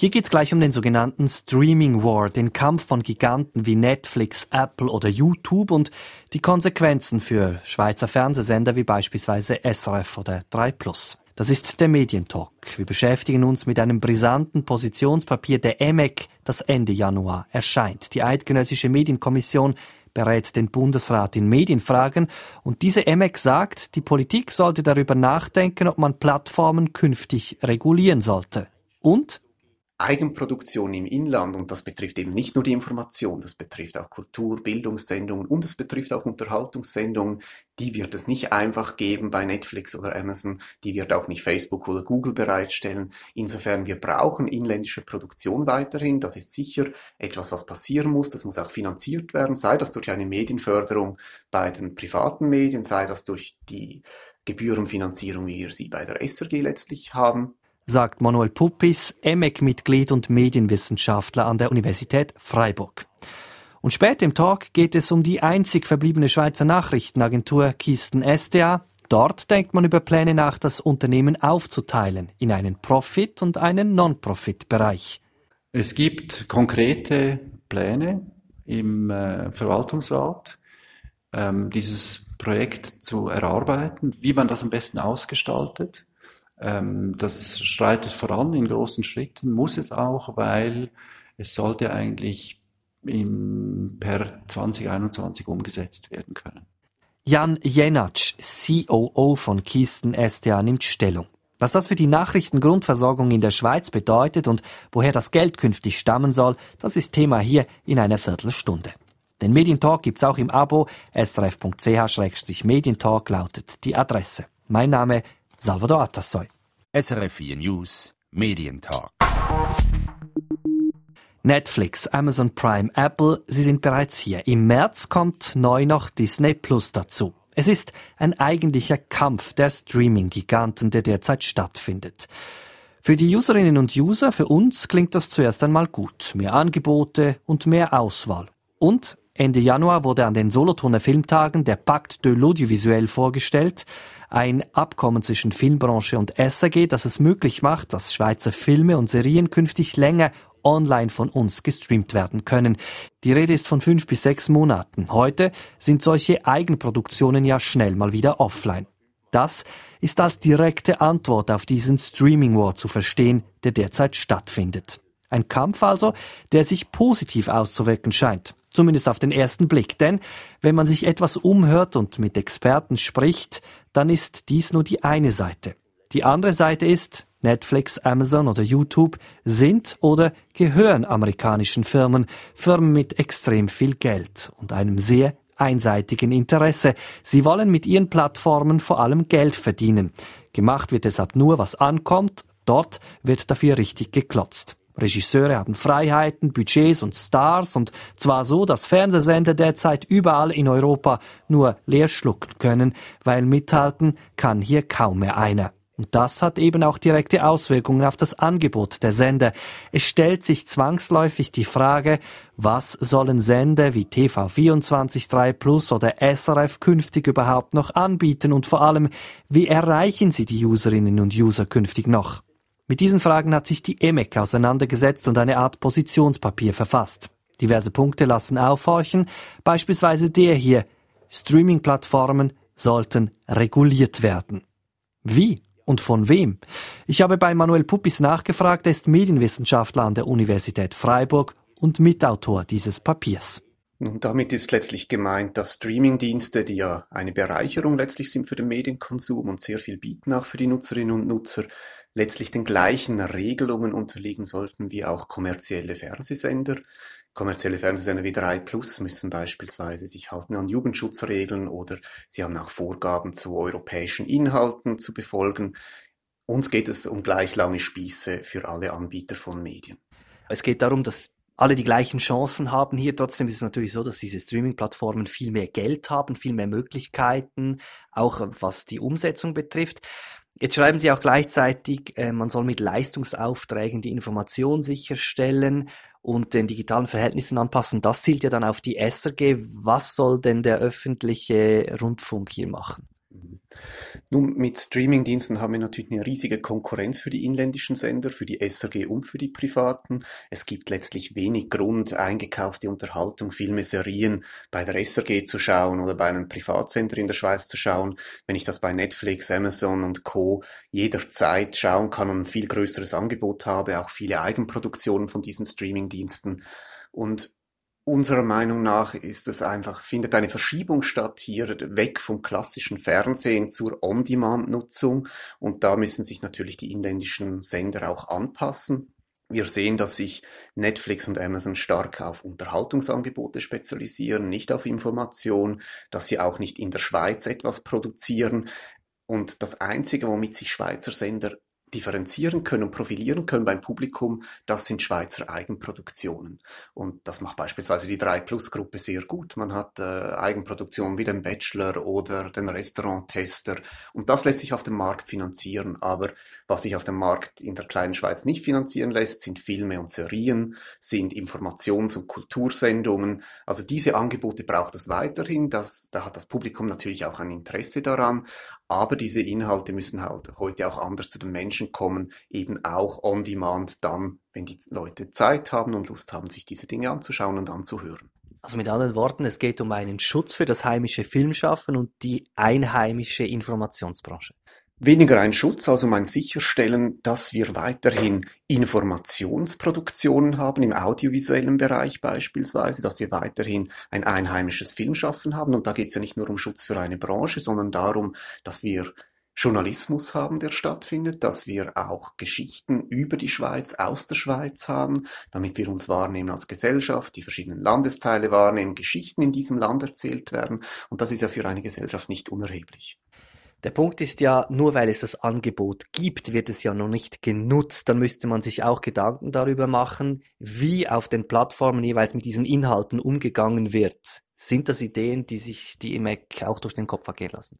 Hier geht's gleich um den sogenannten Streaming War, den Kampf von Giganten wie Netflix, Apple oder YouTube und die Konsequenzen für Schweizer Fernsehsender wie beispielsweise SRF oder 3 Plus. Das ist der Medientalk. Wir beschäftigen uns mit einem brisanten Positionspapier der EMEC, das Ende Januar erscheint. Die Eidgenössische Medienkommission berät den Bundesrat in Medienfragen und diese EMEC sagt, die Politik sollte darüber nachdenken, ob man Plattformen künftig regulieren sollte. Und Eigenproduktion im Inland, und das betrifft eben nicht nur die Information, das betrifft auch Kultur, Bildungssendungen und es betrifft auch Unterhaltungssendungen, die wird es nicht einfach geben bei Netflix oder Amazon, die wird auch nicht Facebook oder Google bereitstellen. Insofern, wir brauchen inländische Produktion weiterhin, das ist sicher etwas, was passieren muss, das muss auch finanziert werden, sei das durch eine Medienförderung bei den privaten Medien, sei das durch die Gebührenfinanzierung, wie wir sie bei der SRG letztlich haben sagt Manuel Puppis, EMEC-Mitglied und Medienwissenschaftler an der Universität Freiburg. Und später im Talk geht es um die einzig verbliebene Schweizer Nachrichtenagentur Kisten SDA. Dort denkt man über Pläne nach, das Unternehmen aufzuteilen in einen Profit- und einen Non-Profit-Bereich. Es gibt konkrete Pläne im äh, Verwaltungsrat, ähm, dieses Projekt zu erarbeiten, wie man das am besten ausgestaltet. Ähm, das streitet voran in großen Schritten, muss es auch, weil es sollte eigentlich im, per 2021 umgesetzt werden können. Jan Jenatsch, COO von Kisten STA, nimmt Stellung. Was das für die Nachrichtengrundversorgung in der Schweiz bedeutet und woher das Geld künftig stammen soll, das ist Thema hier in einer Viertelstunde. Den Medientalk gibt's auch im Abo. srf.ch-medientalk lautet die Adresse. Mein Name Salvador Atassoy. SRF 4 News Medientalk. Netflix, Amazon Prime, Apple, sie sind bereits hier. Im März kommt neu noch Disney Plus dazu. Es ist ein eigentlicher Kampf der Streaming-Giganten, der derzeit stattfindet. Für die Userinnen und User, für uns klingt das zuerst einmal gut. Mehr Angebote und mehr Auswahl. Und Ende Januar wurde an den Solothurner Filmtagen der Pacte de l'Audiovisuel vorgestellt, ein Abkommen zwischen Filmbranche und SAG, das es möglich macht, dass Schweizer Filme und Serien künftig länger online von uns gestreamt werden können. Die Rede ist von fünf bis sechs Monaten. Heute sind solche Eigenproduktionen ja schnell mal wieder offline. Das ist als direkte Antwort auf diesen Streaming War zu verstehen, der derzeit stattfindet. Ein Kampf also, der sich positiv auszuwirken scheint. Zumindest auf den ersten Blick. Denn wenn man sich etwas umhört und mit Experten spricht, dann ist dies nur die eine Seite. Die andere Seite ist, Netflix, Amazon oder YouTube sind oder gehören amerikanischen Firmen, Firmen mit extrem viel Geld und einem sehr einseitigen Interesse. Sie wollen mit ihren Plattformen vor allem Geld verdienen. Gemacht wird deshalb nur, was ankommt. Dort wird dafür richtig geklotzt. Regisseure haben Freiheiten, Budgets und Stars und zwar so, dass Fernsehsender derzeit überall in Europa nur leer schlucken können, weil mithalten kann hier kaum mehr einer. Und das hat eben auch direkte Auswirkungen auf das Angebot der Sender. Es stellt sich zwangsläufig die Frage, was sollen Sender wie TV24 3 Plus oder SRF künftig überhaupt noch anbieten und vor allem, wie erreichen sie die Userinnen und User künftig noch? Mit diesen Fragen hat sich die EMEC auseinandergesetzt und eine Art Positionspapier verfasst. Diverse Punkte lassen aufhorchen, beispielsweise der hier. Streaming-Plattformen sollten reguliert werden. Wie? und von wem? Ich habe bei Manuel Puppis nachgefragt, er ist Medienwissenschaftler an der Universität Freiburg und Mitautor dieses Papiers. Nun, damit ist letztlich gemeint, dass Streamingdienste, die ja eine Bereicherung letztlich sind für den Medienkonsum und sehr viel bieten auch für die Nutzerinnen und Nutzer, letztlich den gleichen Regelungen unterliegen sollten wie auch kommerzielle Fernsehsender. Kommerzielle Fernsehsender wie 3 Plus müssen beispielsweise sich halten an Jugendschutzregeln oder sie haben auch Vorgaben zu europäischen Inhalten zu befolgen. Uns geht es um gleich lange Spieße für alle Anbieter von Medien. Es geht darum, dass alle die gleichen Chancen haben hier. Trotzdem ist es natürlich so, dass diese Streaming-Plattformen viel mehr Geld haben, viel mehr Möglichkeiten, auch was die Umsetzung betrifft. Jetzt schreiben Sie auch gleichzeitig, äh, man soll mit Leistungsaufträgen die Information sicherstellen und den digitalen Verhältnissen anpassen. Das zielt ja dann auf die SRG. Was soll denn der öffentliche Rundfunk hier machen? Nun, mit Streamingdiensten haben wir natürlich eine riesige Konkurrenz für die inländischen Sender, für die SRG und für die privaten. Es gibt letztlich wenig Grund, eingekaufte Unterhaltung, Filme, Serien bei der SRG zu schauen oder bei einem Privatsender in der Schweiz zu schauen, wenn ich das bei Netflix, Amazon und Co. jederzeit schauen kann und ein viel größeres Angebot habe, auch viele Eigenproduktionen von diesen Streamingdiensten. Und Unserer Meinung nach ist es einfach, findet eine Verschiebung statt hier weg vom klassischen Fernsehen zur On-Demand-Nutzung und da müssen sich natürlich die inländischen Sender auch anpassen. Wir sehen, dass sich Netflix und Amazon stark auf Unterhaltungsangebote spezialisieren, nicht auf Information, dass sie auch nicht in der Schweiz etwas produzieren. Und das Einzige, womit sich Schweizer Sender differenzieren können und profilieren können beim Publikum, das sind Schweizer Eigenproduktionen. Und das macht beispielsweise die 3-Plus-Gruppe sehr gut. Man hat äh, Eigenproduktionen wie den Bachelor oder den Restaurant-Tester und das lässt sich auf dem Markt finanzieren. Aber was sich auf dem Markt in der kleinen Schweiz nicht finanzieren lässt, sind Filme und Serien, sind Informations- und Kultursendungen. Also diese Angebote braucht es weiterhin. Das, da hat das Publikum natürlich auch ein Interesse daran. Aber diese Inhalte müssen halt heute auch anders zu den Menschen kommen, eben auch on demand dann, wenn die Leute Zeit haben und Lust haben, sich diese Dinge anzuschauen und anzuhören. Also mit anderen Worten, es geht um einen Schutz für das heimische Filmschaffen und die einheimische Informationsbranche weniger ein Schutz, also mein Sicherstellen, dass wir weiterhin Informationsproduktionen haben, im audiovisuellen Bereich beispielsweise, dass wir weiterhin ein einheimisches Filmschaffen haben. Und da geht es ja nicht nur um Schutz für eine Branche, sondern darum, dass wir Journalismus haben, der stattfindet, dass wir auch Geschichten über die Schweiz, aus der Schweiz haben, damit wir uns wahrnehmen als Gesellschaft, die verschiedenen Landesteile wahrnehmen, Geschichten in diesem Land erzählt werden. Und das ist ja für eine Gesellschaft nicht unerheblich. Der Punkt ist ja, nur weil es das Angebot gibt, wird es ja noch nicht genutzt. Dann müsste man sich auch Gedanken darüber machen, wie auf den Plattformen jeweils mit diesen Inhalten umgegangen wird. Sind das Ideen, die sich die IMEC auch durch den Kopf ergehen lassen?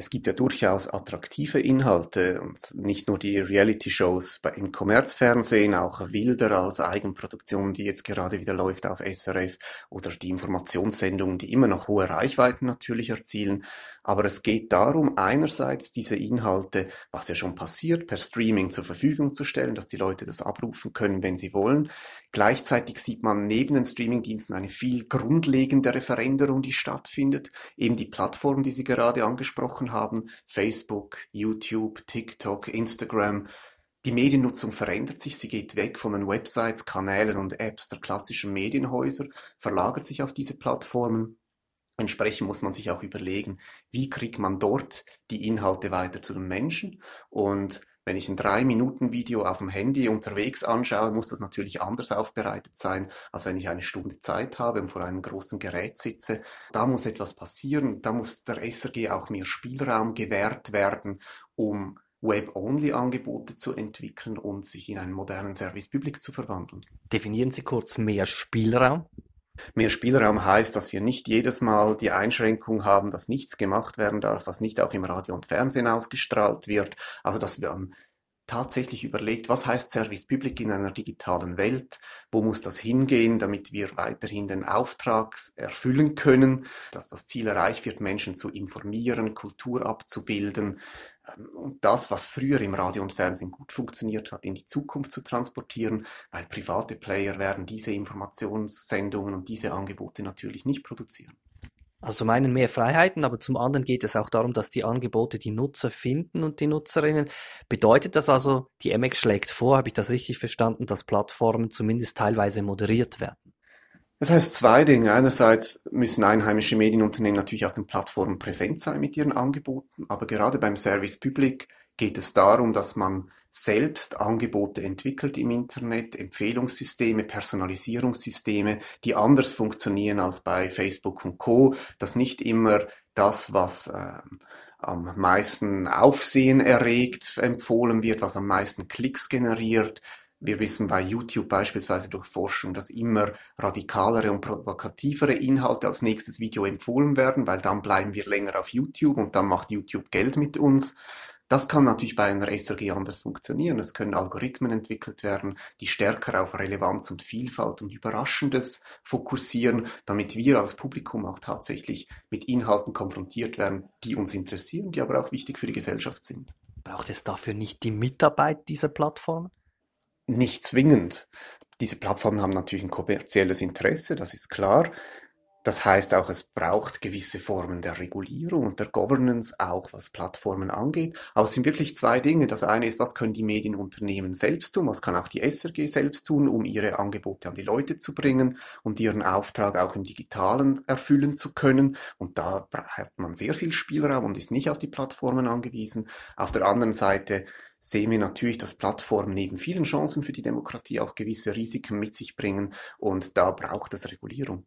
es gibt ja durchaus attraktive Inhalte und nicht nur die Reality-Shows im Kommerzfernsehen, auch Wilder als Eigenproduktion, die jetzt gerade wieder läuft auf SRF oder die Informationssendungen, die immer noch hohe Reichweiten natürlich erzielen. Aber es geht darum, einerseits diese Inhalte, was ja schon passiert, per Streaming zur Verfügung zu stellen, dass die Leute das abrufen können, wenn sie wollen. Gleichzeitig sieht man neben den Streamingdiensten eine viel grundlegendere Veränderung, die stattfindet. Eben die Plattform, die Sie gerade angesprochen haben, Facebook, YouTube, TikTok, Instagram. Die Mediennutzung verändert sich, sie geht weg von den Websites, Kanälen und Apps der klassischen Medienhäuser, verlagert sich auf diese Plattformen. Entsprechend muss man sich auch überlegen, wie kriegt man dort die Inhalte weiter zu den Menschen und wenn ich ein drei Minuten Video auf dem Handy unterwegs anschaue, muss das natürlich anders aufbereitet sein, als wenn ich eine Stunde Zeit habe und vor einem großen Gerät sitze. Da muss etwas passieren. Da muss der SRG auch mehr Spielraum gewährt werden, um Web-Only-Angebote zu entwickeln und sich in einen modernen Service Public zu verwandeln. Definieren Sie kurz mehr Spielraum. Mehr Spielraum heißt, dass wir nicht jedes Mal die Einschränkung haben, dass nichts gemacht werden darf, was nicht auch im Radio und Fernsehen ausgestrahlt wird. Also dass wir tatsächlich überlegt, was heißt Service Public in einer digitalen Welt, wo muss das hingehen, damit wir weiterhin den Auftrag erfüllen können, dass das Ziel erreicht wird, Menschen zu informieren, Kultur abzubilden ähm, und das, was früher im Radio und Fernsehen gut funktioniert hat, in die Zukunft zu transportieren, weil private Player werden diese Informationssendungen und diese Angebote natürlich nicht produzieren. Also zum einen mehr Freiheiten, aber zum anderen geht es auch darum, dass die Angebote die Nutzer finden und die Nutzerinnen. Bedeutet das also, die MX schlägt vor, habe ich das richtig verstanden, dass Plattformen zumindest teilweise moderiert werden? Das heißt zwei Dinge. Einerseits müssen einheimische Medienunternehmen natürlich auf den Plattformen präsent sein mit ihren Angeboten, aber gerade beim Service Public geht es darum, dass man selbst Angebote entwickelt im Internet, Empfehlungssysteme, Personalisierungssysteme, die anders funktionieren als bei Facebook und Co. Dass nicht immer das, was äh, am meisten Aufsehen erregt, empfohlen wird, was am meisten Klicks generiert. Wir wissen bei YouTube beispielsweise durch Forschung, dass immer radikalere und provokativere Inhalte als nächstes Video empfohlen werden, weil dann bleiben wir länger auf YouTube und dann macht YouTube Geld mit uns. Das kann natürlich bei einer SRG anders funktionieren. Es können Algorithmen entwickelt werden, die stärker auf Relevanz und Vielfalt und Überraschendes fokussieren, damit wir als Publikum auch tatsächlich mit Inhalten konfrontiert werden, die uns interessieren, die aber auch wichtig für die Gesellschaft sind. Braucht es dafür nicht die Mitarbeit dieser Plattformen? Nicht zwingend. Diese Plattformen haben natürlich ein kommerzielles Interesse, das ist klar. Das heißt auch, es braucht gewisse Formen der Regulierung und der Governance, auch was Plattformen angeht. Aber es sind wirklich zwei Dinge. Das eine ist, was können die Medienunternehmen selbst tun? Was kann auch die SRG selbst tun, um ihre Angebote an die Leute zu bringen und ihren Auftrag auch im Digitalen erfüllen zu können? Und da hat man sehr viel Spielraum und ist nicht auf die Plattformen angewiesen. Auf der anderen Seite sehen wir natürlich, dass Plattformen neben vielen Chancen für die Demokratie auch gewisse Risiken mit sich bringen und da braucht es Regulierung.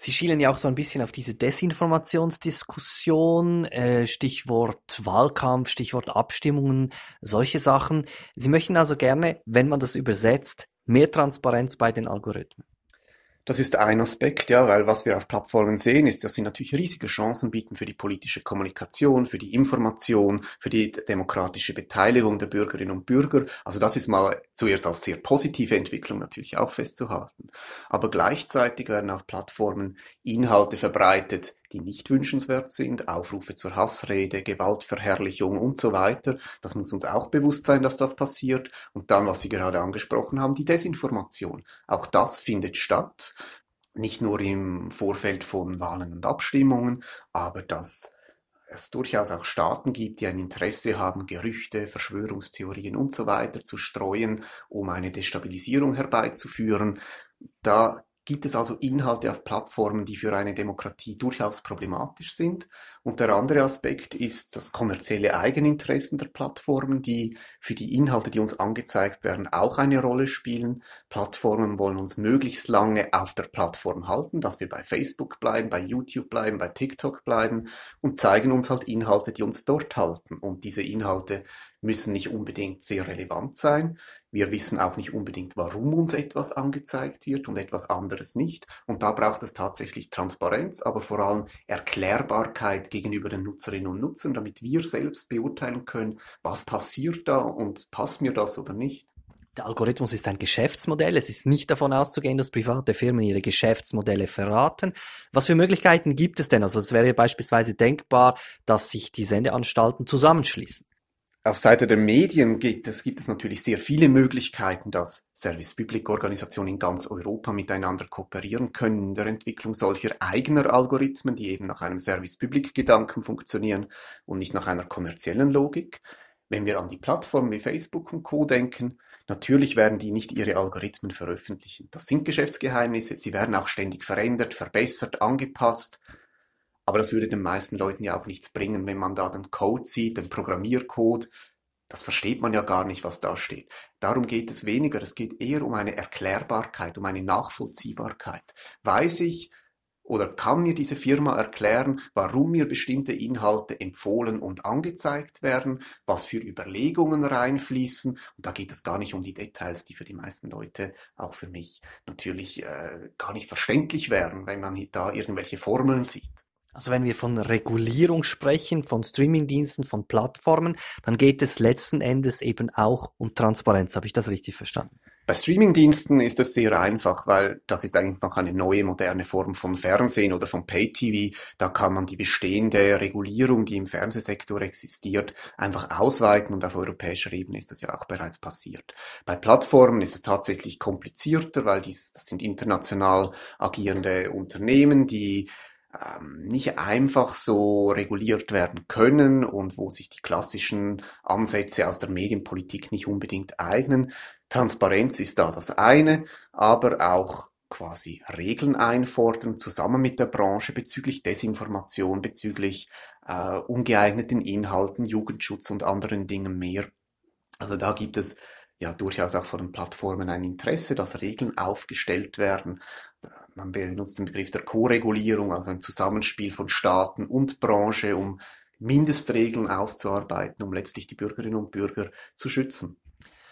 Sie schielen ja auch so ein bisschen auf diese Desinformationsdiskussion, äh, Stichwort Wahlkampf, Stichwort Abstimmungen, solche Sachen. Sie möchten also gerne, wenn man das übersetzt, mehr Transparenz bei den Algorithmen. Das ist ein Aspekt, ja, weil was wir auf Plattformen sehen, ist, dass sie natürlich riesige Chancen bieten für die politische Kommunikation, für die Information, für die demokratische Beteiligung der Bürgerinnen und Bürger. Also das ist mal zuerst als sehr positive Entwicklung natürlich auch festzuhalten. Aber gleichzeitig werden auf Plattformen Inhalte verbreitet, die nicht wünschenswert sind, Aufrufe zur Hassrede, Gewaltverherrlichung und so weiter. Das muss uns auch bewusst sein, dass das passiert. Und dann, was Sie gerade angesprochen haben, die Desinformation. Auch das findet statt. Nicht nur im Vorfeld von Wahlen und Abstimmungen, aber dass es durchaus auch Staaten gibt, die ein Interesse haben, Gerüchte, Verschwörungstheorien und so weiter zu streuen, um eine Destabilisierung herbeizuführen. Da gibt es also Inhalte auf Plattformen, die für eine Demokratie durchaus problematisch sind. Und der andere Aspekt ist das kommerzielle Eigeninteressen der Plattformen, die für die Inhalte, die uns angezeigt werden, auch eine Rolle spielen. Plattformen wollen uns möglichst lange auf der Plattform halten, dass wir bei Facebook bleiben, bei YouTube bleiben, bei TikTok bleiben und zeigen uns halt Inhalte, die uns dort halten. Und diese Inhalte müssen nicht unbedingt sehr relevant sein. Wir wissen auch nicht unbedingt, warum uns etwas angezeigt wird und etwas anderes nicht. Und da braucht es tatsächlich Transparenz, aber vor allem Erklärbarkeit gegenüber den Nutzerinnen und Nutzern, damit wir selbst beurteilen können, was passiert da und passt mir das oder nicht. Der Algorithmus ist ein Geschäftsmodell. Es ist nicht davon auszugehen, dass private Firmen ihre Geschäftsmodelle verraten. Was für Möglichkeiten gibt es denn? Also es wäre beispielsweise denkbar, dass sich die Sendeanstalten zusammenschließen. Auf Seite der Medien gibt es, gibt es natürlich sehr viele Möglichkeiten, dass Service Public Organisationen in ganz Europa miteinander kooperieren können in der Entwicklung solcher eigener Algorithmen, die eben nach einem Service Public Gedanken funktionieren und nicht nach einer kommerziellen Logik. Wenn wir an die Plattformen wie Facebook und Co. denken, natürlich werden die nicht ihre Algorithmen veröffentlichen. Das sind Geschäftsgeheimnisse, sie werden auch ständig verändert, verbessert, angepasst. Aber das würde den meisten Leuten ja auch nichts bringen, wenn man da den Code sieht, den Programmiercode. Das versteht man ja gar nicht, was da steht. Darum geht es weniger. Es geht eher um eine Erklärbarkeit, um eine Nachvollziehbarkeit. Weiß ich oder kann mir diese Firma erklären, warum mir bestimmte Inhalte empfohlen und angezeigt werden, was für Überlegungen reinfließen. Und da geht es gar nicht um die Details, die für die meisten Leute, auch für mich, natürlich äh, gar nicht verständlich wären, wenn man da irgendwelche Formeln sieht. Also wenn wir von Regulierung sprechen, von Streamingdiensten, von Plattformen, dann geht es letzten Endes eben auch um Transparenz. Habe ich das richtig verstanden? Bei Streamingdiensten ist es sehr einfach, weil das ist einfach eine neue moderne Form von Fernsehen oder von Pay-TV. Da kann man die bestehende Regulierung, die im Fernsehsektor existiert, einfach ausweiten und auf europäischer Ebene ist das ja auch bereits passiert. Bei Plattformen ist es tatsächlich komplizierter, weil dies, das sind international agierende Unternehmen, die nicht einfach so reguliert werden können und wo sich die klassischen Ansätze aus der Medienpolitik nicht unbedingt eignen. Transparenz ist da das eine, aber auch quasi Regeln einfordern, zusammen mit der Branche bezüglich Desinformation, bezüglich äh, ungeeigneten Inhalten, Jugendschutz und anderen Dingen mehr. Also da gibt es ja durchaus auch von den Plattformen ein Interesse, dass Regeln aufgestellt werden, man benutzt den Begriff der Co-Regulierung, also ein Zusammenspiel von Staaten und Branche, um Mindestregeln auszuarbeiten, um letztlich die Bürgerinnen und Bürger zu schützen.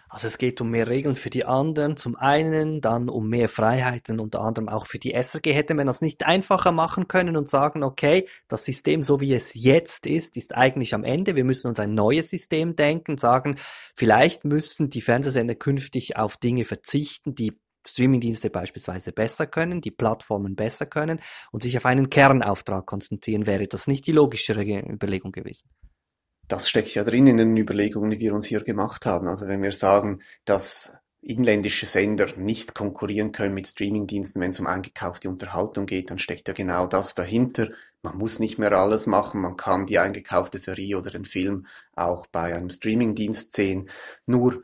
Also es geht um mehr Regeln für die anderen, zum einen, dann um mehr Freiheiten, unter anderem auch für die SRG. Hätte man das nicht einfacher machen können und sagen, okay, das System, so wie es jetzt ist, ist eigentlich am Ende. Wir müssen uns ein neues System denken, sagen, vielleicht müssen die Fernsehsender künftig auf Dinge verzichten, die Streamingdienste beispielsweise besser können, die Plattformen besser können und sich auf einen Kernauftrag konzentrieren, wäre das nicht die logischere Überlegung gewesen? Das steckt ja drin in den Überlegungen, die wir uns hier gemacht haben. Also wenn wir sagen, dass inländische Sender nicht konkurrieren können mit Streamingdiensten, wenn es um eingekaufte Unterhaltung geht, dann steckt ja genau das dahinter. Man muss nicht mehr alles machen, man kann die eingekaufte Serie oder den Film auch bei einem Streamingdienst sehen. Nur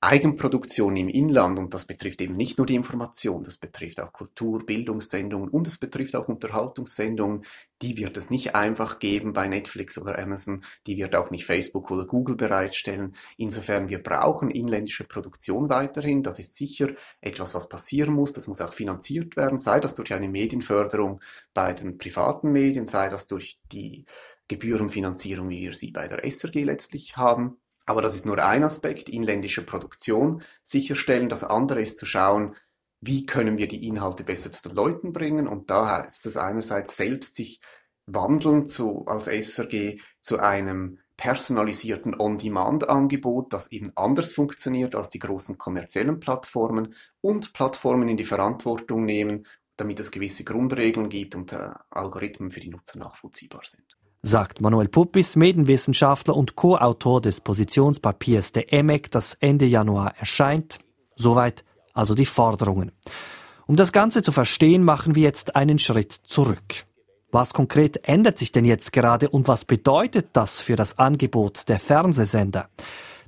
Eigenproduktion im Inland, und das betrifft eben nicht nur die Information, das betrifft auch Kultur, Bildungssendungen und es betrifft auch Unterhaltungssendungen, die wird es nicht einfach geben bei Netflix oder Amazon, die wird auch nicht Facebook oder Google bereitstellen. Insofern, wir brauchen inländische Produktion weiterhin, das ist sicher etwas, was passieren muss, das muss auch finanziert werden, sei das durch eine Medienförderung bei den privaten Medien, sei das durch die Gebührenfinanzierung, wie wir sie bei der SRG letztlich haben. Aber das ist nur ein Aspekt, inländische Produktion sicherstellen. Das andere ist zu schauen, wie können wir die Inhalte besser zu den Leuten bringen. Und da heißt es einerseits selbst sich wandeln zu, als SRG zu einem personalisierten On-Demand-Angebot, das eben anders funktioniert als die großen kommerziellen Plattformen und Plattformen in die Verantwortung nehmen, damit es gewisse Grundregeln gibt und äh, Algorithmen für die Nutzer nachvollziehbar sind sagt Manuel Puppis, Medienwissenschaftler und Co-Autor des Positionspapiers der EMEC, das Ende Januar erscheint. Soweit also die Forderungen. Um das Ganze zu verstehen, machen wir jetzt einen Schritt zurück. Was konkret ändert sich denn jetzt gerade und was bedeutet das für das Angebot der Fernsehsender?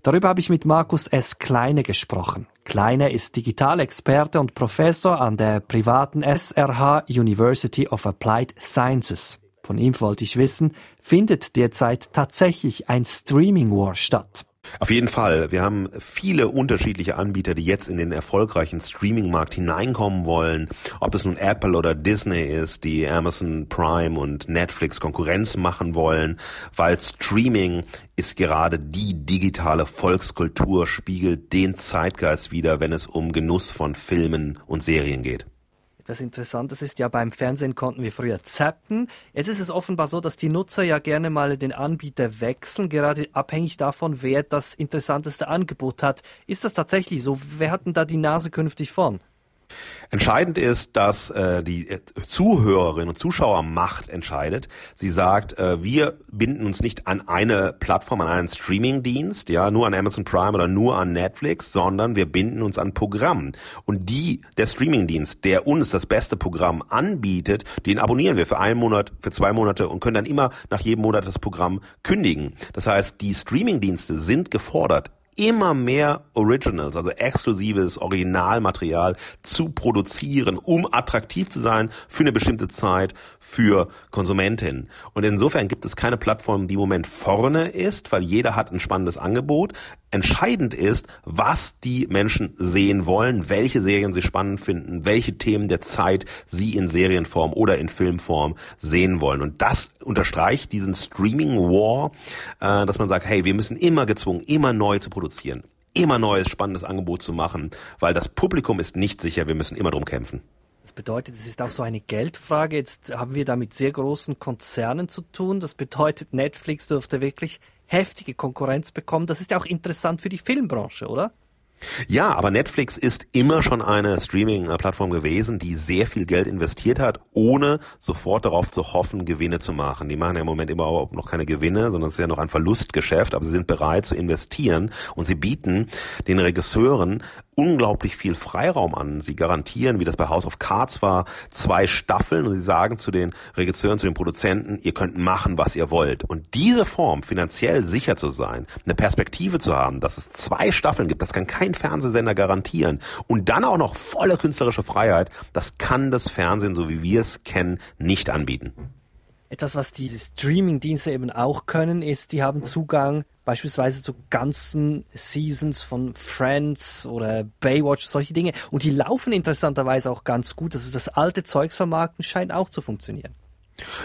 Darüber habe ich mit Markus S. Kleine gesprochen. Kleine ist Digitalexperte und Professor an der privaten SRH University of Applied Sciences. Von ihm wollte ich wissen, findet derzeit tatsächlich ein Streaming War statt? Auf jeden Fall. Wir haben viele unterschiedliche Anbieter, die jetzt in den erfolgreichen Streaming-Markt hineinkommen wollen. Ob das nun Apple oder Disney ist, die Amazon Prime und Netflix Konkurrenz machen wollen, weil Streaming ist gerade die digitale Volkskultur, spiegelt den Zeitgeist wieder, wenn es um Genuss von Filmen und Serien geht. Das Interessante ist ja, beim Fernsehen konnten wir früher zappen. Jetzt ist es offenbar so, dass die Nutzer ja gerne mal den Anbieter wechseln, gerade abhängig davon, wer das interessanteste Angebot hat. Ist das tatsächlich so? Wer hat denn da die Nase künftig vorn? Entscheidend ist, dass äh, die äh, Zuhörerin und Zuschauermacht entscheidet. Sie sagt, äh, wir binden uns nicht an eine Plattform, an einen Streamingdienst, ja, nur an Amazon Prime oder nur an Netflix, sondern wir binden uns an Programm. Und die, der Streamingdienst, der uns das beste Programm anbietet, den abonnieren wir für einen Monat, für zwei Monate und können dann immer nach jedem Monat das Programm kündigen. Das heißt, die Streamingdienste sind gefordert, immer mehr Originals, also exklusives Originalmaterial zu produzieren, um attraktiv zu sein für eine bestimmte Zeit für Konsumentinnen. Und insofern gibt es keine Plattform, die im Moment vorne ist, weil jeder hat ein spannendes Angebot. Entscheidend ist, was die Menschen sehen wollen, welche Serien sie spannend finden, welche Themen der Zeit sie in Serienform oder in Filmform sehen wollen. Und das unterstreicht diesen Streaming War, äh, dass man sagt, hey, wir müssen immer gezwungen, immer neu zu produzieren, immer neues spannendes Angebot zu machen, weil das Publikum ist nicht sicher, wir müssen immer drum kämpfen. Das bedeutet, es ist auch so eine Geldfrage. Jetzt haben wir da mit sehr großen Konzernen zu tun. Das bedeutet, Netflix dürfte wirklich heftige Konkurrenz bekommen. Das ist ja auch interessant für die Filmbranche, oder? Ja, aber Netflix ist immer schon eine Streaming-Plattform gewesen, die sehr viel Geld investiert hat, ohne sofort darauf zu hoffen, Gewinne zu machen. Die machen ja im Moment überhaupt noch keine Gewinne, sondern es ist ja noch ein Verlustgeschäft, aber sie sind bereit zu investieren und sie bieten den Regisseuren unglaublich viel Freiraum an. Sie garantieren, wie das bei House of Cards war, zwei Staffeln und sie sagen zu den Regisseuren, zu den Produzenten, ihr könnt machen, was ihr wollt. Und diese Form, finanziell sicher zu sein, eine Perspektive zu haben, dass es zwei Staffeln gibt, das kann kein Fernsehsender garantieren. Und dann auch noch volle künstlerische Freiheit, das kann das Fernsehen, so wie wir es kennen, nicht anbieten. Etwas, was diese Streaming-Dienste eben auch können, ist, die haben Zugang beispielsweise zu ganzen Seasons von Friends oder Baywatch, solche Dinge. Und die laufen interessanterweise auch ganz gut. Das ist das alte Zeugsvermarkten scheint auch zu funktionieren.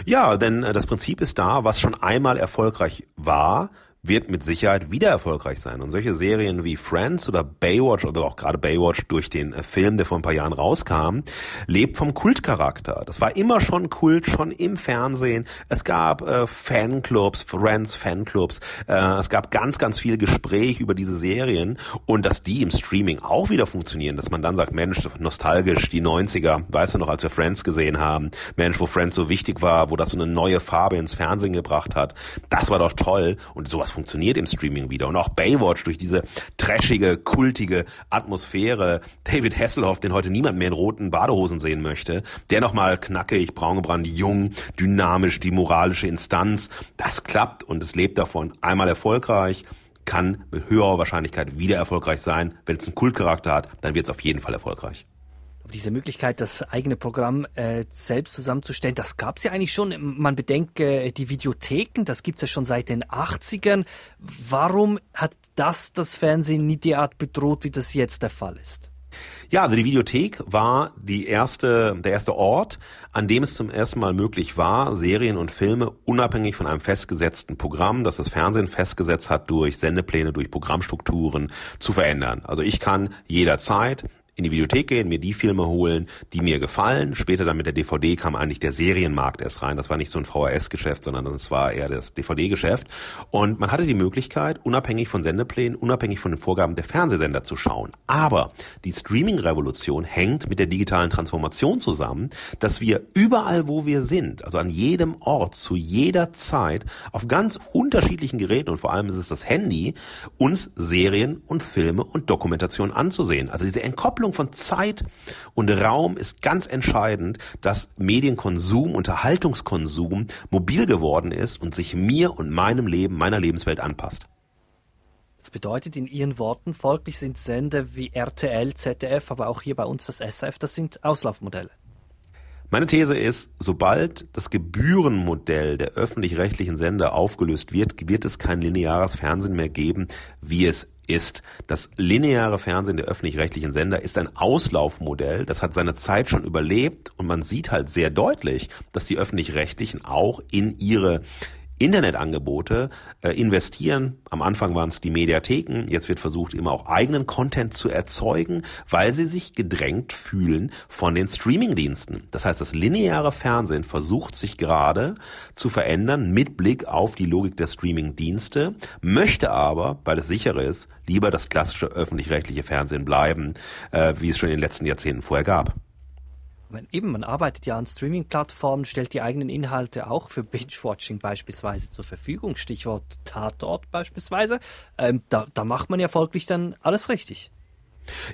Ja, denn äh, das Prinzip ist da, was schon einmal erfolgreich war, wird mit Sicherheit wieder erfolgreich sein. Und solche Serien wie Friends oder Baywatch oder auch gerade Baywatch durch den äh, Film, der vor ein paar Jahren rauskam, lebt vom Kultcharakter. Das war immer schon Kult, schon im Fernsehen. Es gab äh, Fanclubs, Friends Fanclubs. Äh, es gab ganz, ganz viel Gespräch über diese Serien und dass die im Streaming auch wieder funktionieren, dass man dann sagt, Mensch, nostalgisch, die 90er, weißt du noch, als wir Friends gesehen haben, Mensch, wo Friends so wichtig war, wo das so eine neue Farbe ins Fernsehen gebracht hat, das war doch toll und sowas funktioniert im Streaming wieder und auch Baywatch durch diese trashige, kultige Atmosphäre, David Hasselhoff, den heute niemand mehr in roten Badehosen sehen möchte, der nochmal knackig, braungebrannt, jung, dynamisch, die moralische Instanz, das klappt und es lebt davon, einmal erfolgreich, kann mit höherer Wahrscheinlichkeit wieder erfolgreich sein. Wenn es einen Kultcharakter hat, dann wird es auf jeden Fall erfolgreich. Aber diese Möglichkeit, das eigene Programm äh, selbst zusammenzustellen, das gab es ja eigentlich schon. Man bedenke äh, die Videotheken, das gibt es ja schon seit den 80ern. Warum hat das das Fernsehen nie derart bedroht, wie das jetzt der Fall ist? Ja, also die Videothek war die erste, der erste Ort, an dem es zum ersten Mal möglich war, Serien und Filme unabhängig von einem festgesetzten Programm, das das Fernsehen festgesetzt hat, durch Sendepläne, durch Programmstrukturen zu verändern. Also ich kann jederzeit in die Videothek gehen, mir die Filme holen, die mir gefallen. Später dann mit der DVD kam eigentlich der Serienmarkt erst rein. Das war nicht so ein VHS-Geschäft, sondern das war eher das DVD-Geschäft. Und man hatte die Möglichkeit, unabhängig von Sendeplänen, unabhängig von den Vorgaben der Fernsehsender zu schauen. Aber die Streaming-Revolution hängt mit der digitalen Transformation zusammen, dass wir überall, wo wir sind, also an jedem Ort, zu jeder Zeit, auf ganz unterschiedlichen Geräten und vor allem ist es das Handy, uns Serien und Filme und Dokumentationen anzusehen. Also diese Entkopplung Verteilung von Zeit und Raum ist ganz entscheidend, dass Medienkonsum, Unterhaltungskonsum mobil geworden ist und sich mir und meinem Leben, meiner Lebenswelt anpasst. Das bedeutet in Ihren Worten, folglich sind Sender wie RTL, ZDF, aber auch hier bei uns das SRF, das sind Auslaufmodelle. Meine These ist, sobald das Gebührenmodell der öffentlich-rechtlichen Sender aufgelöst wird, wird es kein lineares Fernsehen mehr geben, wie es ist, das lineare Fernsehen der öffentlich-rechtlichen Sender ist ein Auslaufmodell, das hat seine Zeit schon überlebt. Und man sieht halt sehr deutlich, dass die öffentlich-rechtlichen auch in ihre Internetangebote äh, investieren. Am Anfang waren es die Mediatheken, jetzt wird versucht, immer auch eigenen Content zu erzeugen, weil sie sich gedrängt fühlen von den Streamingdiensten. Das heißt, das lineare Fernsehen versucht sich gerade zu verändern mit Blick auf die Logik der Streamingdienste, möchte aber, weil es sicherer ist, lieber das klassische öffentlich-rechtliche Fernsehen bleiben, äh, wie es schon in den letzten Jahrzehnten vorher gab eben, man arbeitet ja an Streaming-Plattformen, stellt die eigenen Inhalte auch für Binge-Watching beispielsweise zur Verfügung. Stichwort Tatort beispielsweise. Ähm, da, da macht man ja folglich dann alles richtig.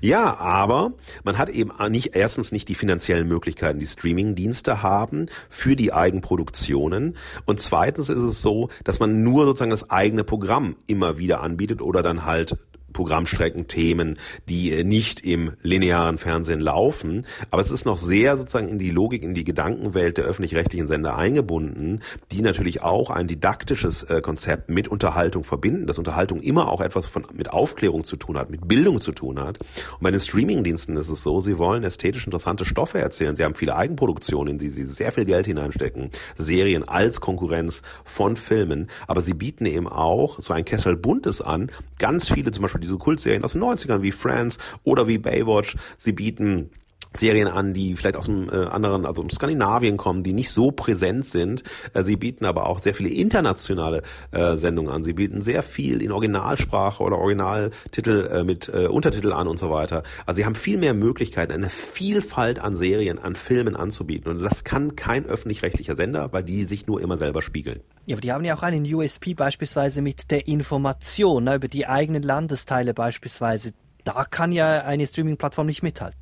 Ja, aber man hat eben nicht erstens nicht die finanziellen Möglichkeiten, die Streaming-Dienste haben für die Eigenproduktionen und zweitens ist es so, dass man nur sozusagen das eigene Programm immer wieder anbietet oder dann halt Programmstrecken, Themen, die äh, nicht im linearen Fernsehen laufen. Aber es ist noch sehr sozusagen in die Logik, in die Gedankenwelt der öffentlich-rechtlichen Sender eingebunden, die natürlich auch ein didaktisches äh, Konzept mit Unterhaltung verbinden, dass Unterhaltung immer auch etwas von, mit Aufklärung zu tun hat, mit Bildung zu tun hat. Und bei den Streamingdiensten ist es so, sie wollen ästhetisch interessante Stoffe erzählen. Sie haben viele Eigenproduktionen, in die sie sehr viel Geld hineinstecken, Serien als Konkurrenz von Filmen, aber sie bieten eben auch so ein Kessel Buntes an, ganz viele zum Beispiel diese Kultserien aus den 90ern wie Friends oder wie Baywatch. Sie bieten Serien an, die vielleicht aus dem äh, anderen, also aus Skandinavien kommen, die nicht so präsent sind. Äh, sie bieten aber auch sehr viele internationale äh, Sendungen an. Sie bieten sehr viel in Originalsprache oder Originaltitel äh, mit äh, Untertitel an und so weiter. Also sie haben viel mehr Möglichkeiten, eine Vielfalt an Serien, an Filmen anzubieten. Und das kann kein öffentlich-rechtlicher Sender, weil die sich nur immer selber spiegeln. Ja, aber die haben ja auch einen USP beispielsweise mit der Information ne, über die eigenen Landesteile beispielsweise. Da kann ja eine Streaming-Plattform nicht mithalten.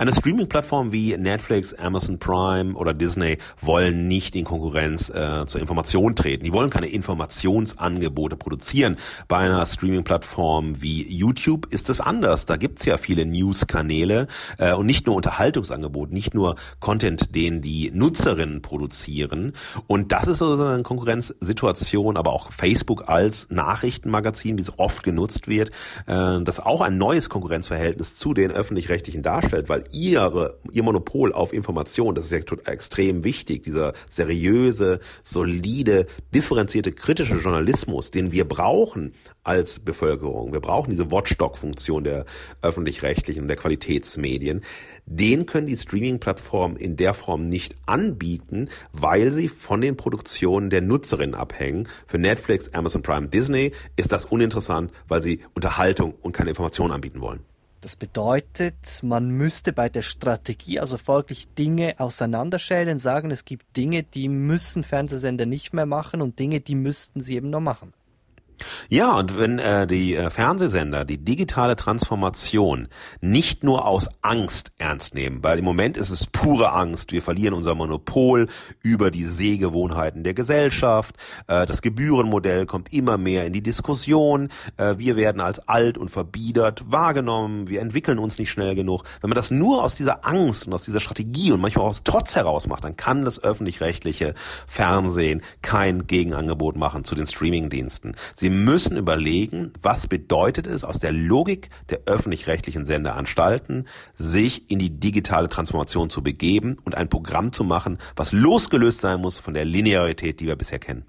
Eine Streaming-Plattform wie Netflix, Amazon Prime oder Disney wollen nicht in Konkurrenz äh, zur Information treten. Die wollen keine Informationsangebote produzieren. Bei einer Streaming-Plattform wie YouTube ist es anders. Da gibt's ja viele News-Kanäle äh, und nicht nur Unterhaltungsangebote, nicht nur Content, den die Nutzerinnen produzieren. Und das ist sozusagen eine Konkurrenzsituation, aber auch Facebook als Nachrichtenmagazin, wie es oft genutzt wird, äh, das auch ein neues Konkurrenzverhältnis zu den öffentlich-rechtlichen darstellt, weil ihre, ihr Monopol auf Information, das ist ja extrem wichtig, dieser seriöse, solide, differenzierte, kritische Journalismus, den wir brauchen als Bevölkerung. Wir brauchen diese Watchdog-Funktion der öffentlich-rechtlichen und der Qualitätsmedien. Den können die Streaming-Plattformen in der Form nicht anbieten, weil sie von den Produktionen der Nutzerinnen abhängen. Für Netflix, Amazon Prime, Disney ist das uninteressant, weil sie Unterhaltung und keine Informationen anbieten wollen. Das bedeutet, man müsste bei der Strategie also folglich Dinge auseinanderschälen, sagen, es gibt Dinge, die müssen Fernsehsender nicht mehr machen und Dinge, die müssten sie eben noch machen. Ja, und wenn äh, die äh, Fernsehsender die digitale Transformation nicht nur aus Angst ernst nehmen, weil im Moment ist es pure Angst, wir verlieren unser Monopol über die Sehgewohnheiten der Gesellschaft, äh, das Gebührenmodell kommt immer mehr in die Diskussion, äh, wir werden als alt und verbiedert wahrgenommen, wir entwickeln uns nicht schnell genug. Wenn man das nur aus dieser Angst und aus dieser Strategie und manchmal auch aus Trotz heraus macht, dann kann das öffentlich-rechtliche Fernsehen kein Gegenangebot machen zu den Streamingdiensten. Sie Sie müssen überlegen, was bedeutet es aus der Logik der öffentlich-rechtlichen Sendeanstalten, sich in die digitale Transformation zu begeben und ein Programm zu machen, was losgelöst sein muss von der Linearität, die wir bisher kennen.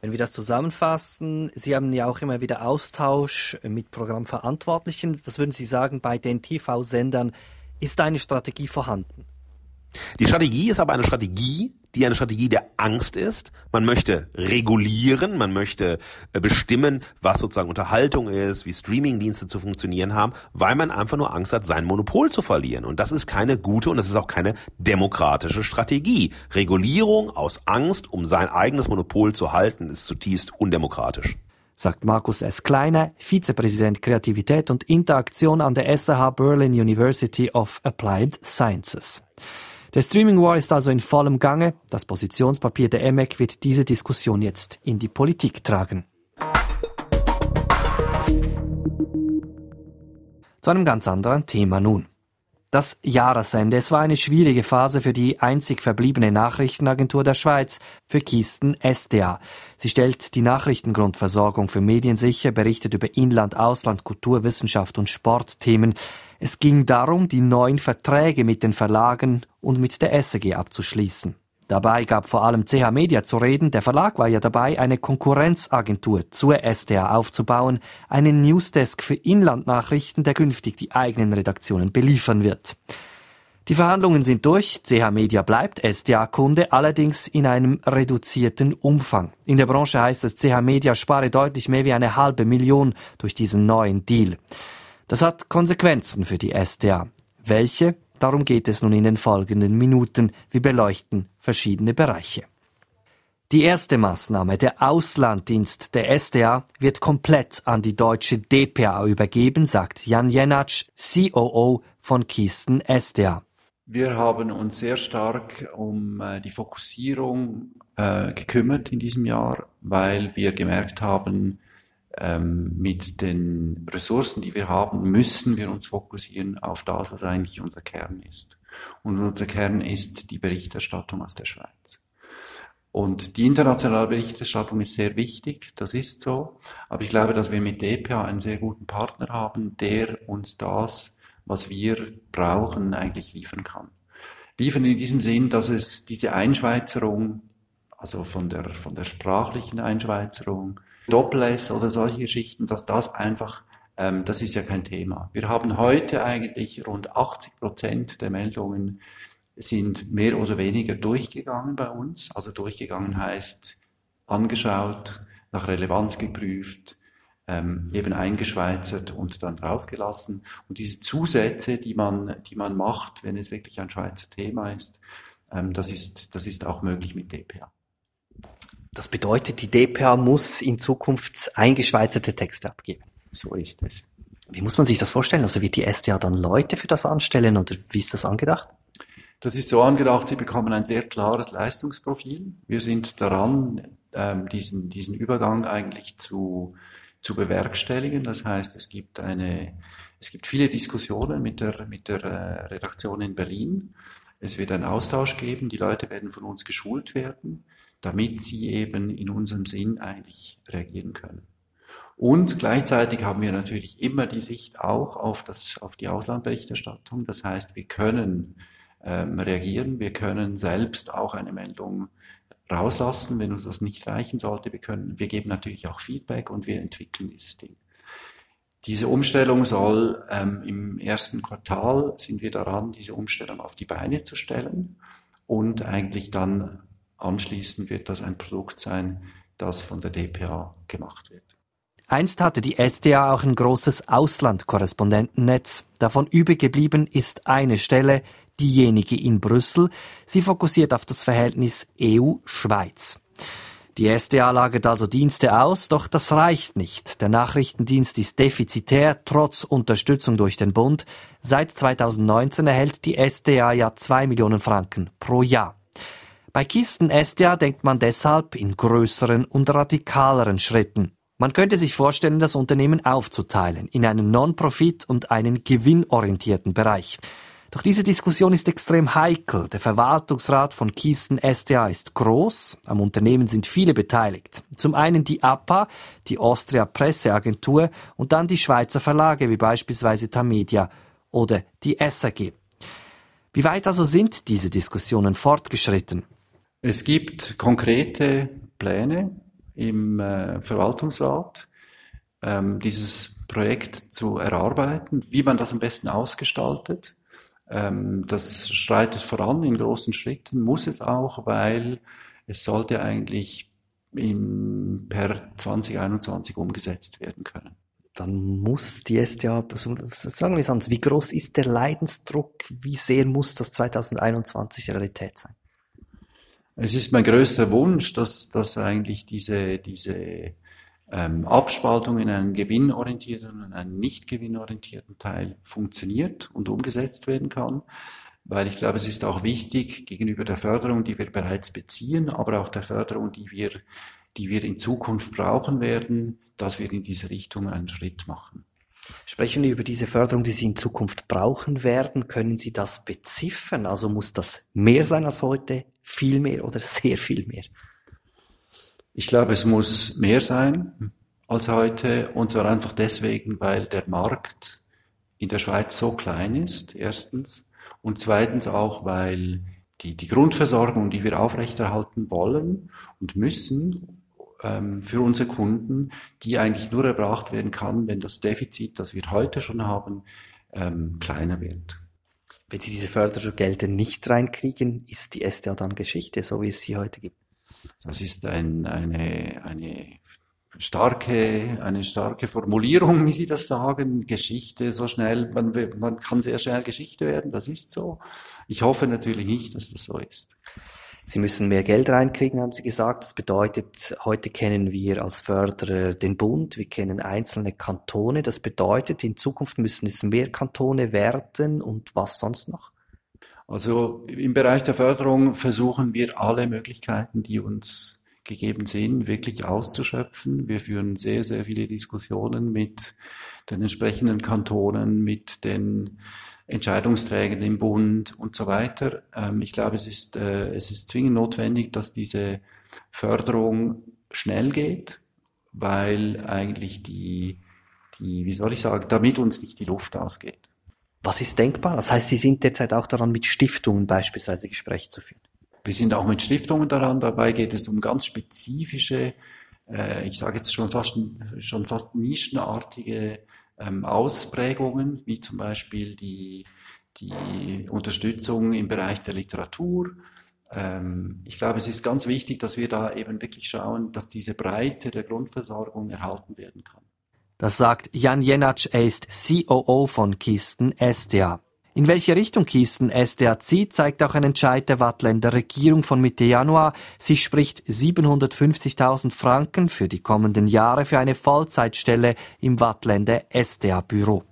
Wenn wir das zusammenfassen, Sie haben ja auch immer wieder Austausch mit Programmverantwortlichen. Was würden Sie sagen, bei den TV-Sendern ist eine Strategie vorhanden? Die Strategie ist aber eine Strategie, die eine Strategie der Angst ist. Man möchte regulieren, man möchte äh, bestimmen, was sozusagen Unterhaltung ist, wie Streamingdienste zu funktionieren haben, weil man einfach nur Angst hat, sein Monopol zu verlieren. Und das ist keine gute und das ist auch keine demokratische Strategie. Regulierung aus Angst, um sein eigenes Monopol zu halten, ist zutiefst undemokratisch sagt Markus S. Kleiner, Vizepräsident Kreativität und Interaktion an der SAH Berlin University of Applied Sciences. Der Streaming War ist also in vollem Gange. Das Positionspapier der EMEC wird diese Diskussion jetzt in die Politik tragen. Zu einem ganz anderen Thema nun. Das Jahresende. Es war eine schwierige Phase für die einzig verbliebene Nachrichtenagentur der Schweiz, für Kisten SDA. Sie stellt die Nachrichtengrundversorgung für Medien sicher, berichtet über Inland, Ausland, Kultur, Wissenschaft und Sportthemen. Es ging darum, die neuen Verträge mit den Verlagen und mit der SEG abzuschließen. Dabei gab vor allem CH Media zu reden, der Verlag war ja dabei, eine Konkurrenzagentur zur SDA aufzubauen, einen Newsdesk für Inlandnachrichten, der künftig die eigenen Redaktionen beliefern wird. Die Verhandlungen sind durch, CH Media bleibt SDA-Kunde, allerdings in einem reduzierten Umfang. In der Branche heißt es, CH Media spare deutlich mehr wie eine halbe Million durch diesen neuen Deal. Das hat Konsequenzen für die SDA. Welche? Darum geht es nun in den folgenden Minuten. Wir beleuchten verschiedene Bereiche. Die erste Maßnahme, der Auslanddienst der SDA, wird komplett an die deutsche DPA übergeben, sagt Jan Jenatsch, COO von Kisten SDA. Wir haben uns sehr stark um äh, die Fokussierung äh, gekümmert in diesem Jahr, weil wir gemerkt haben, mit den Ressourcen, die wir haben, müssen wir uns fokussieren auf das, was eigentlich unser Kern ist. Und unser Kern ist die Berichterstattung aus der Schweiz. Und die internationale Berichterstattung ist sehr wichtig, das ist so. Aber ich glaube, dass wir mit DPA einen sehr guten Partner haben, der uns das, was wir brauchen, eigentlich liefern kann. Liefern in diesem Sinn, dass es diese Einschweizerung, also von der, von der sprachlichen Einschweizerung, Doppel-S oder solche Geschichten, dass das einfach, ähm, das ist ja kein Thema. Wir haben heute eigentlich rund 80 Prozent der Meldungen sind mehr oder weniger durchgegangen bei uns. Also durchgegangen heißt angeschaut, nach Relevanz geprüft, ähm, eben eingeschweizert und dann rausgelassen. Und diese Zusätze, die man, die man macht, wenn es wirklich ein Schweizer Thema ist, ähm, das ist, das ist auch möglich mit DPA. Das bedeutet, die DPA muss in Zukunft eingeschweizerte Texte abgeben. So ist es. Wie muss man sich das vorstellen? Also wird die SDA dann Leute für das anstellen oder wie ist das angedacht? Das ist so angedacht, sie bekommen ein sehr klares Leistungsprofil. Wir sind daran, ähm, diesen, diesen Übergang eigentlich zu, zu bewerkstelligen. Das heißt, es gibt eine, es gibt viele Diskussionen mit der, mit der äh, Redaktion in Berlin. Es wird einen Austausch geben. Die Leute werden von uns geschult werden damit sie eben in unserem Sinn eigentlich reagieren können. Und gleichzeitig haben wir natürlich immer die Sicht auch auf, das, auf die Auslandberichterstattung. Das heißt, wir können ähm, reagieren, wir können selbst auch eine Meldung rauslassen, wenn uns das nicht reichen sollte. Wir, können, wir geben natürlich auch Feedback und wir entwickeln dieses Ding. Diese Umstellung soll ähm, im ersten Quartal sind wir daran, diese Umstellung auf die Beine zu stellen und eigentlich dann anschließend wird das ein Produkt sein, das von der DPA gemacht wird. Einst hatte die SDA auch ein großes Auslandkorrespondentennetz. Davon übrig geblieben ist eine Stelle, diejenige in Brüssel. Sie fokussiert auf das Verhältnis EU-Schweiz. Die SDA lagert also Dienste aus, doch das reicht nicht. Der Nachrichtendienst ist defizitär, trotz Unterstützung durch den Bund. Seit 2019 erhält die SDA ja zwei Millionen Franken pro Jahr. Bei Kisten SDA denkt man deshalb in größeren und radikaleren Schritten. Man könnte sich vorstellen, das Unternehmen aufzuteilen in einen Non-Profit und einen gewinnorientierten Bereich. Doch diese Diskussion ist extrem heikel. Der Verwaltungsrat von Kisten SDA ist groß, am Unternehmen sind viele beteiligt. Zum einen die APA, die Austria Presseagentur und dann die Schweizer Verlage wie beispielsweise Tamedia oder die SAG. Wie weit also sind diese Diskussionen fortgeschritten? Es gibt konkrete Pläne im äh, Verwaltungsrat, ähm, dieses Projekt zu erarbeiten, wie man das am besten ausgestaltet. Ähm, das schreitet voran in großen Schritten, muss es auch, weil es sollte eigentlich im, per 2021 umgesetzt werden können. Dann muss die SDA, sagen wir sonst, wie groß ist der Leidensdruck? Wie sehr muss das 2021 Realität sein? Es ist mein größter Wunsch, dass, dass eigentlich diese, diese ähm, Abspaltung in einen gewinnorientierten und einen nicht gewinnorientierten Teil funktioniert und umgesetzt werden kann. Weil ich glaube, es ist auch wichtig gegenüber der Förderung, die wir bereits beziehen, aber auch der Förderung, die wir, die wir in Zukunft brauchen werden, dass wir in diese Richtung einen Schritt machen. Sprechen wir über diese Förderung, die Sie in Zukunft brauchen werden. Können Sie das beziffern? Also muss das mehr sein als heute, viel mehr oder sehr viel mehr? Ich glaube, es muss mehr sein als heute und zwar einfach deswegen, weil der Markt in der Schweiz so klein ist, erstens. Und zweitens auch, weil die, die Grundversorgung, die wir aufrechterhalten wollen und müssen, ähm, für unsere Kunden, die eigentlich nur erbracht werden kann, wenn das Defizit, das wir heute schon haben, ähm, kleiner wird. Wenn Sie diese Fördergelder nicht reinkriegen, ist die SDA dann Geschichte, so wie es sie heute gibt? Das ist ein, eine, eine starke, eine starke Formulierung, wie Sie das sagen. Geschichte so schnell, man, man kann sehr schnell Geschichte werden, das ist so. Ich hoffe natürlich nicht, dass das so ist. Sie müssen mehr Geld reinkriegen, haben Sie gesagt. Das bedeutet, heute kennen wir als Förderer den Bund, wir kennen einzelne Kantone. Das bedeutet, in Zukunft müssen es mehr Kantone werden und was sonst noch? Also im Bereich der Förderung versuchen wir alle Möglichkeiten, die uns gegeben sind, wirklich auszuschöpfen. Wir führen sehr, sehr viele Diskussionen mit den entsprechenden Kantonen, mit den Entscheidungsträgern im Bund und so weiter. Ähm, ich glaube, es ist, äh, es ist zwingend notwendig, dass diese Förderung schnell geht, weil eigentlich die, die, wie soll ich sagen, damit uns nicht die Luft ausgeht. Was ist denkbar? Das heißt, Sie sind derzeit auch daran, mit Stiftungen beispielsweise Gespräche zu führen. Wir sind auch mit Stiftungen daran. Dabei geht es um ganz spezifische, äh, ich sage jetzt schon fast, schon fast nischenartige ähm, Ausprägungen, wie zum Beispiel die, die Unterstützung im Bereich der Literatur. Ähm, ich glaube, es ist ganz wichtig, dass wir da eben wirklich schauen, dass diese Breite der Grundversorgung erhalten werden kann. Das sagt Jan Jenatsch, er ist COO von Kisten SDA. In welche Richtung Kisten SDA zieht, zeigt auch ein Entscheid der Wattländer Regierung von Mitte Januar. Sie spricht 750.000 Franken für die kommenden Jahre für eine Vollzeitstelle im Wattländer SDA-Büro.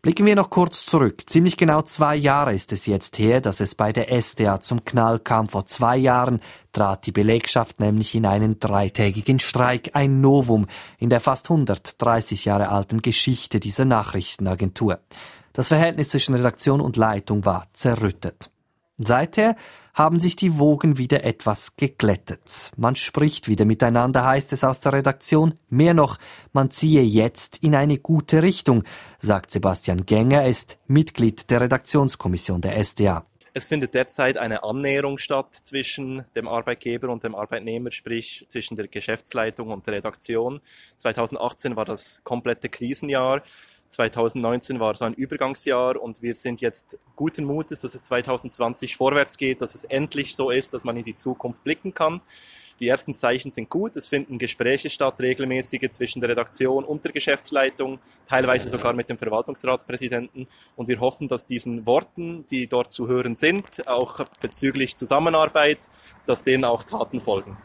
Blicken wir noch kurz zurück. Ziemlich genau zwei Jahre ist es jetzt her, dass es bei der SDA zum Knall kam. Vor zwei Jahren trat die Belegschaft nämlich in einen dreitägigen Streik, ein Novum in der fast 130 Jahre alten Geschichte dieser Nachrichtenagentur. Das Verhältnis zwischen Redaktion und Leitung war zerrüttet. Seither haben sich die Wogen wieder etwas geglättet. Man spricht wieder miteinander, heißt es aus der Redaktion. Mehr noch, man ziehe jetzt in eine gute Richtung, sagt Sebastian Gänger, er ist Mitglied der Redaktionskommission der SDA. Es findet derzeit eine Annäherung statt zwischen dem Arbeitgeber und dem Arbeitnehmer, sprich zwischen der Geschäftsleitung und der Redaktion. 2018 war das komplette Krisenjahr. 2019 war so ein Übergangsjahr und wir sind jetzt guten Mutes, dass es 2020 vorwärts geht, dass es endlich so ist, dass man in die Zukunft blicken kann. Die ersten Zeichen sind gut. Es finden Gespräche statt, regelmäßige zwischen der Redaktion und der Geschäftsleitung, teilweise sogar mit dem Verwaltungsratspräsidenten. Und wir hoffen, dass diesen Worten, die dort zu hören sind, auch bezüglich Zusammenarbeit, dass denen auch Taten folgen.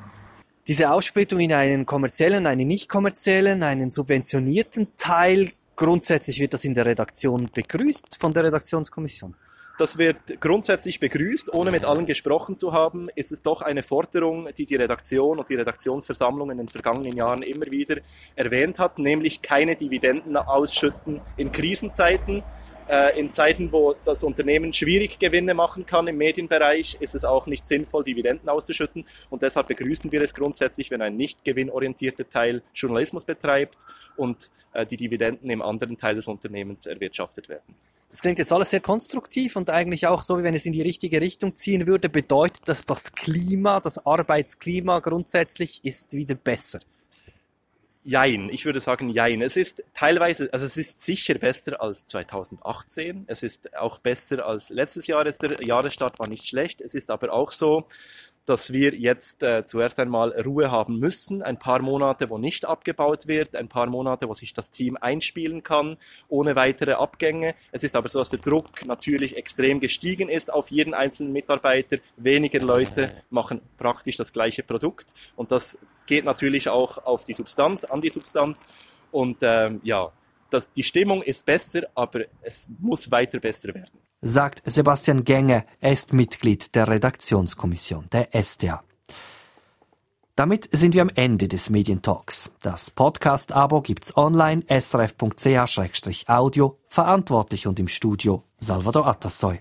Diese Aufsplittung in einen kommerziellen, einen nicht kommerziellen, einen subventionierten Teil, grundsätzlich wird das in der Redaktion begrüßt von der Redaktionskommission. Das wird grundsätzlich begrüßt, ohne mit allen gesprochen zu haben. Ist es doch eine Forderung, die die Redaktion und die Redaktionsversammlung in den vergangenen Jahren immer wieder erwähnt hat, nämlich keine Dividenden ausschütten in Krisenzeiten. Äh, in Zeiten, wo das Unternehmen schwierig Gewinne machen kann im Medienbereich, ist es auch nicht sinnvoll, Dividenden auszuschütten. Und deshalb begrüßen wir es grundsätzlich, wenn ein nicht gewinnorientierter Teil Journalismus betreibt und äh, die Dividenden im anderen Teil des Unternehmens erwirtschaftet werden. Das klingt jetzt alles sehr konstruktiv und eigentlich auch so, wie wenn es in die richtige Richtung ziehen würde, bedeutet das, das Klima, das Arbeitsklima grundsätzlich ist wieder besser. Jein, ich würde sagen Jein. Es ist teilweise, also es ist sicher besser als 2018. Es ist auch besser als letztes Jahr. Der Jahresstart war nicht schlecht. Es ist aber auch so, dass wir jetzt äh, zuerst einmal Ruhe haben müssen, ein paar Monate, wo nicht abgebaut wird, ein paar Monate, wo sich das Team einspielen kann, ohne weitere Abgänge. Es ist aber so, dass der Druck natürlich extrem gestiegen ist auf jeden einzelnen Mitarbeiter. Weniger Leute machen praktisch das gleiche Produkt und das geht natürlich auch auf die Substanz, an die Substanz und ähm, ja, das, die Stimmung ist besser, aber es muss weiter besser werden sagt Sebastian Gänge. Er ist Mitglied der Redaktionskommission der SDA. Damit sind wir am Ende des Medientalks. Das Podcast-Abo gibt's online srf.ch-audio, verantwortlich und im Studio Salvador Atassoy.